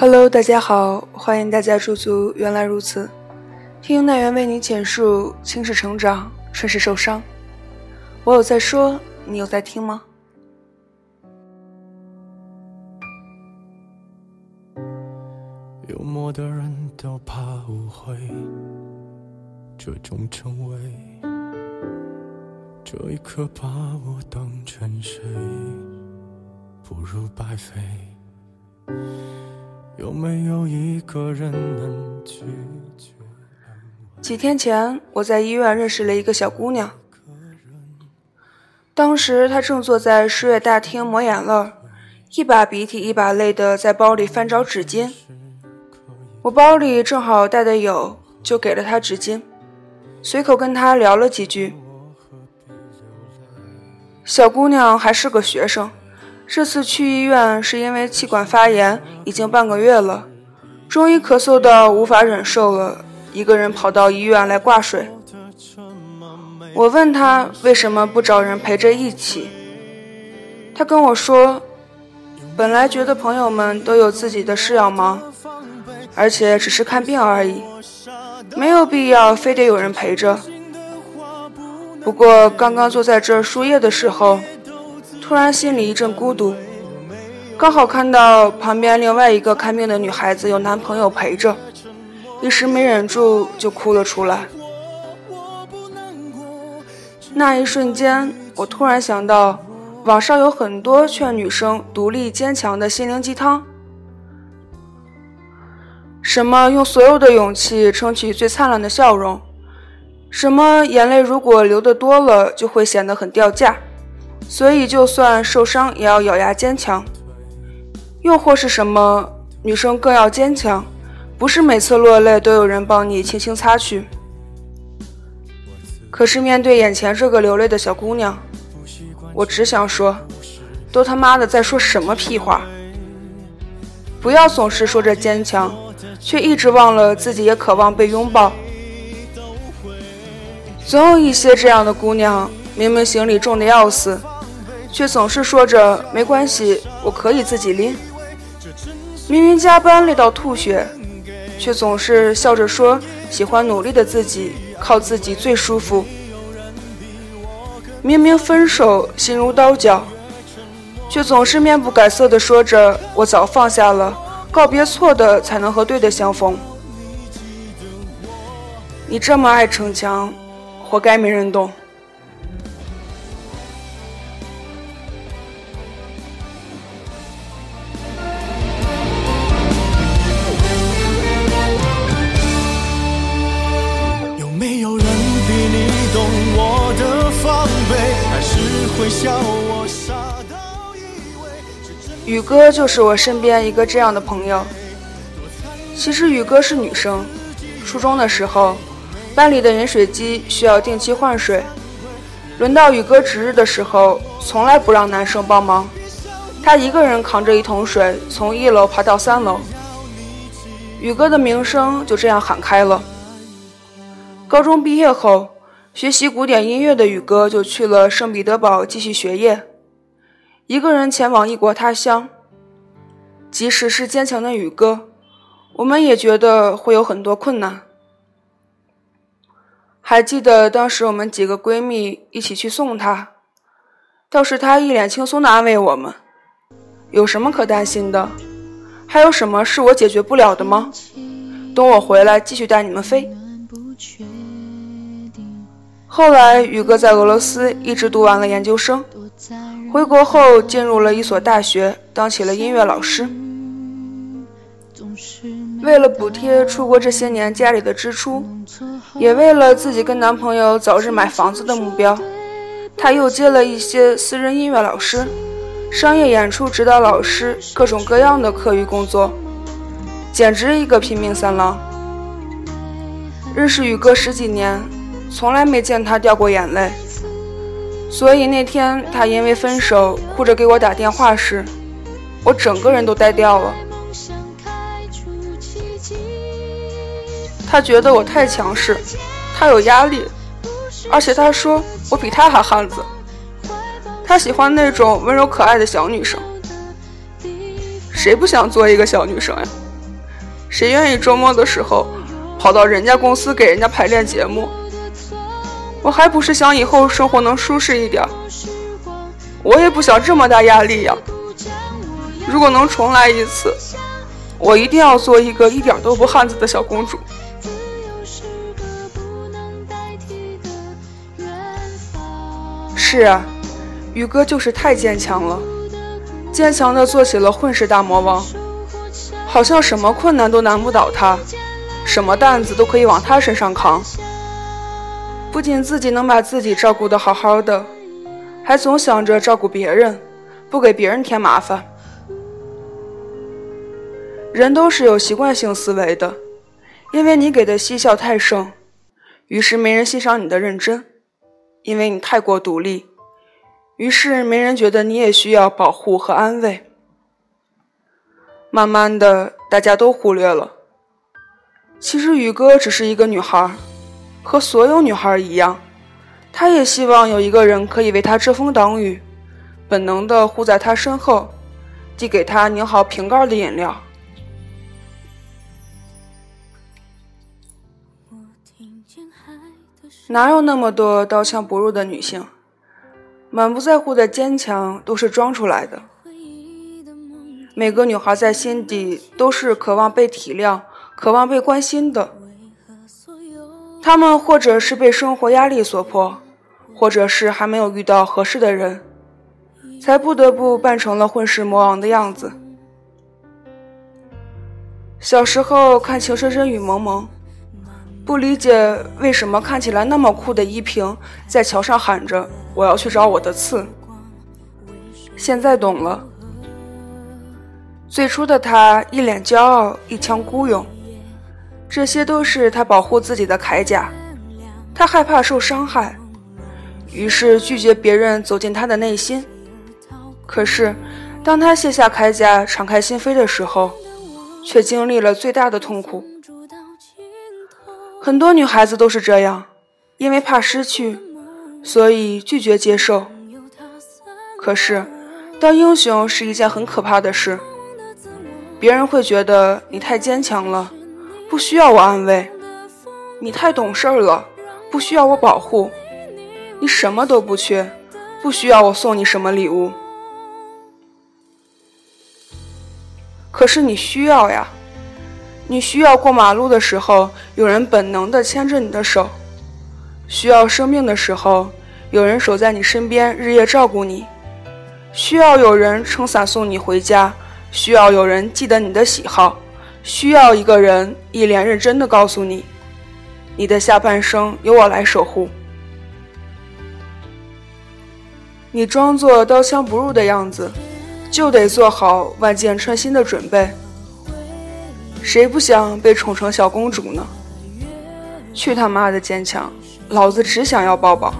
Hello，大家好，欢迎大家驻足。原来如此，听奈缘为你简述：青是成长，顺势受伤。我有在说，你有在听吗？幽默的人都怕误会，这种称谓，这一刻把我当成谁？不如白费。有没有一个人能拒绝？几天前，我在医院认识了一个小姑娘。当时她正坐在输液大厅抹眼泪，一把鼻涕一把泪的在包里翻找纸巾。我包里正好带的有，就给了她纸巾，随口跟她聊了几句。小姑娘还是个学生。这次去医院是因为气管发炎，已经半个月了，终于咳嗽到无法忍受了，一个人跑到医院来挂水。我问他为什么不找人陪着一起，他跟我说，本来觉得朋友们都有自己的事要忙，而且只是看病而已，没有必要非得有人陪着。不过刚刚坐在这输液的时候。突然心里一阵孤独，刚好看到旁边另外一个看病的女孩子有男朋友陪着，一时没忍住就哭了出来。那一瞬间，我突然想到，网上有很多劝女生独立坚强的心灵鸡汤，什么用所有的勇气撑起最灿烂的笑容，什么眼泪如果流的多了就会显得很掉价。所以，就算受伤也要咬牙坚强。又或是什么，女生更要坚强，不是每次落泪都有人帮你轻轻擦去。可是面对眼前这个流泪的小姑娘，我只想说，都他妈的在说什么屁话！不要总是说着坚强，却一直忘了自己也渴望被拥抱。总有一些这样的姑娘，明明行李重的要死。却总是说着没关系，我可以自己拎。明明加班累到吐血，却总是笑着说喜欢努力的自己，靠自己最舒服。明明分手心如刀绞，却总是面不改色的说着我早放下了，告别错的才能和对的相逢。你这么爱逞强，活该没人懂。宇哥就是我身边一个这样的朋友。其实宇哥是女生，初中的时候，班里的饮水机需要定期换水，轮到宇哥值日的时候，从来不让男生帮忙，他一个人扛着一桶水从一楼爬到三楼，宇哥的名声就这样喊开了。高中毕业后。学习古典音乐的宇哥就去了圣彼得堡继续学业，一个人前往异国他乡。即使是坚强的宇哥，我们也觉得会有很多困难。还记得当时我们几个闺蜜一起去送他，倒是他一脸轻松的安慰我们：“有什么可担心的？还有什么是我解决不了的吗？等我回来继续带你们飞。”后来，宇哥在俄罗斯一直读完了研究生，回国后进入了一所大学，当起了音乐老师。为了补贴出国这些年家里的支出，也为了自己跟男朋友早日买房子的目标，他又接了一些私人音乐老师、商业演出指导老师各种各样的课余工作，简直一个拼命三郎。认识宇哥十几年。从来没见他掉过眼泪，所以那天他因为分手哭着给我打电话时，我整个人都呆掉了。他觉得我太强势，他有压力，而且他说我比他还汉子。他喜欢那种温柔可爱的小女生，谁不想做一个小女生呀？谁愿意周末的时候跑到人家公司给人家排练节目？我还不是想以后生活能舒适一点，我也不想这么大压力呀。如果能重来一次，我一定要做一个一点都不汉子的小公主。是啊，宇哥就是太坚强了，坚强的做起了混世大魔王，好像什么困难都难不倒他，什么担子都可以往他身上扛。不仅自己能把自己照顾得好好的，还总想着照顾别人，不给别人添麻烦。人都是有习惯性思维的，因为你给的嬉笑太盛，于是没人欣赏你的认真；因为你太过独立，于是没人觉得你也需要保护和安慰。慢慢的，大家都忽略了，其实宇哥只是一个女孩。和所有女孩一样，她也希望有一个人可以为她遮风挡雨，本能的护在她身后，递给她拧好瓶盖的饮料。哪有那么多刀枪不入的女性？满不在乎的坚强都是装出来的。每个女孩在心底都是渴望被体谅、渴望被关心的。他们或者是被生活压力所迫，或者是还没有遇到合适的人，才不得不扮成了混世魔王的样子。小时候看《情深深雨蒙蒙》，不理解为什么看起来那么酷的依萍在桥上喊着“我要去找我的刺”。现在懂了，最初的他一脸骄傲，一腔孤勇。这些都是他保护自己的铠甲，他害怕受伤害，于是拒绝别人走进他的内心。可是，当他卸下铠甲，敞开心扉的时候，却经历了最大的痛苦。很多女孩子都是这样，因为怕失去，所以拒绝接受。可是，当英雄是一件很可怕的事，别人会觉得你太坚强了。不需要我安慰，你太懂事儿了；不需要我保护，你什么都不缺，不需要我送你什么礼物。可是你需要呀，你需要过马路的时候有人本能的牵着你的手，需要生病的时候有人守在你身边日夜照顾你，需要有人撑伞送你回家，需要有人记得你的喜好。需要一个人一脸认真的告诉你，你的下半生由我来守护。你装作刀枪不入的样子，就得做好万箭穿心的准备。谁不想被宠成小公主呢？去他妈的坚强，老子只想要抱抱。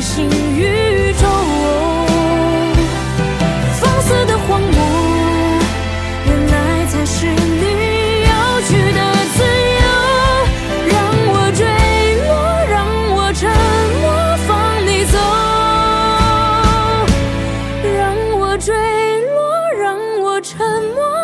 星宇宙放肆的荒芜原来才是你要去的自由。让我坠落让我沉默放你走。让我坠落让我沉默